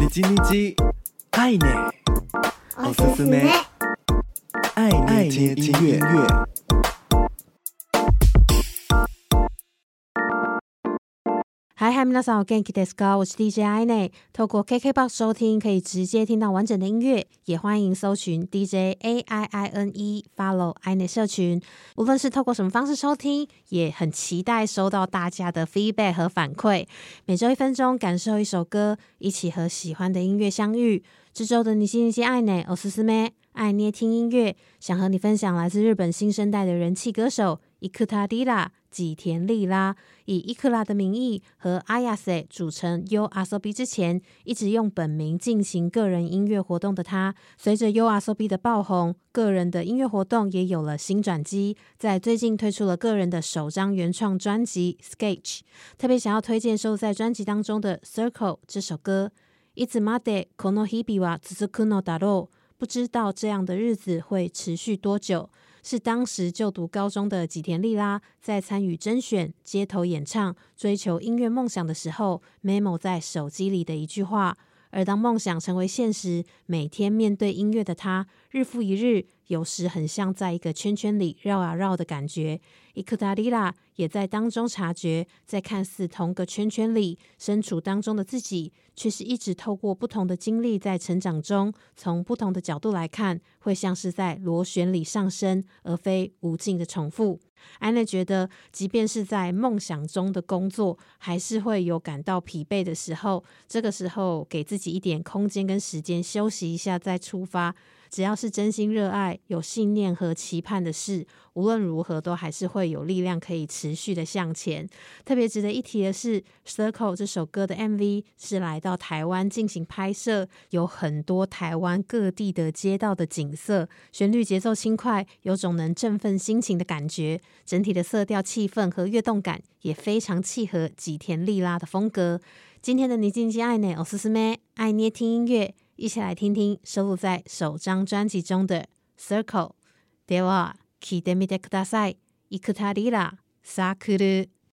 你叽你叽，爱捏，おすすめ，爱捏听音乐。 嗨嗨，皆さんお元気ですか？我是 DJ 爱捏，透过 KKBOX 收听，可以直接听到完整的音乐，也欢迎搜寻 DJ A I I N E，follow 爱捏社群。无论是透过什么方式收听，也很期待收到大家的 feedback 和反馈。每周一分钟，感受一首歌，一起和喜欢的音乐相遇。这周的你叽你叽爱捏，おすすめ，爱捏听音乐，想和你分享来自日本新生代的人气歌手 伊库塔莉拉。吉田莉拉以伊库拉的名义和阿亚塞组成 YOASOBI 之前，一直用本名进行个人音乐活动的他，随着 YOASOBI 的爆红，个人的音乐活动也有了新转机。在最近推出了个人的首张原创专辑《Sketch》，特别想要推荐收录在专辑当中的《Circle》这首歌。いつまでこの日々は続くのだろう？不知道这样的日子会持续多久。 是当时就读高中的吉田莉拉在参与甄选、街头演唱、追求音乐梦想的时候，memo 在手机里的一句话。而当梦想成为现实，每天面对音乐的他，日复一日，有时很像在一个圈圈里绕啊绕的感觉。伊克塔莉拉也在当中察觉，在看似同个圈圈里身处当中的自己，却是一直透过不同的经历在成长中，从不同的角度来看，会像是在螺旋里上升，而非无尽的重复。安娜觉得，即便是在梦想中的工作，还是会有感到疲惫的时候。这个时候，给自己一点空间跟时间休息一下，再出发。只要是真心热爱、有信念和期盼的事，无论如何都还是会有力量可以持续的向前。特别值得一提的是，《Circle》这首歌的 MV 是来到台湾进行拍摄，有很多台湾各地的街道的景色，旋律节奏轻快，有种能振奋心情的感觉。整体的色调、气氛和跃动感也非常契合吉田莉拉的风格。今天的你叽你叽爱捏，おすすめ，爱捏听音乐。 一起来听听收录在首张专辑中的《Circle》。では、闻いてみてください。生田莉拉、サークル。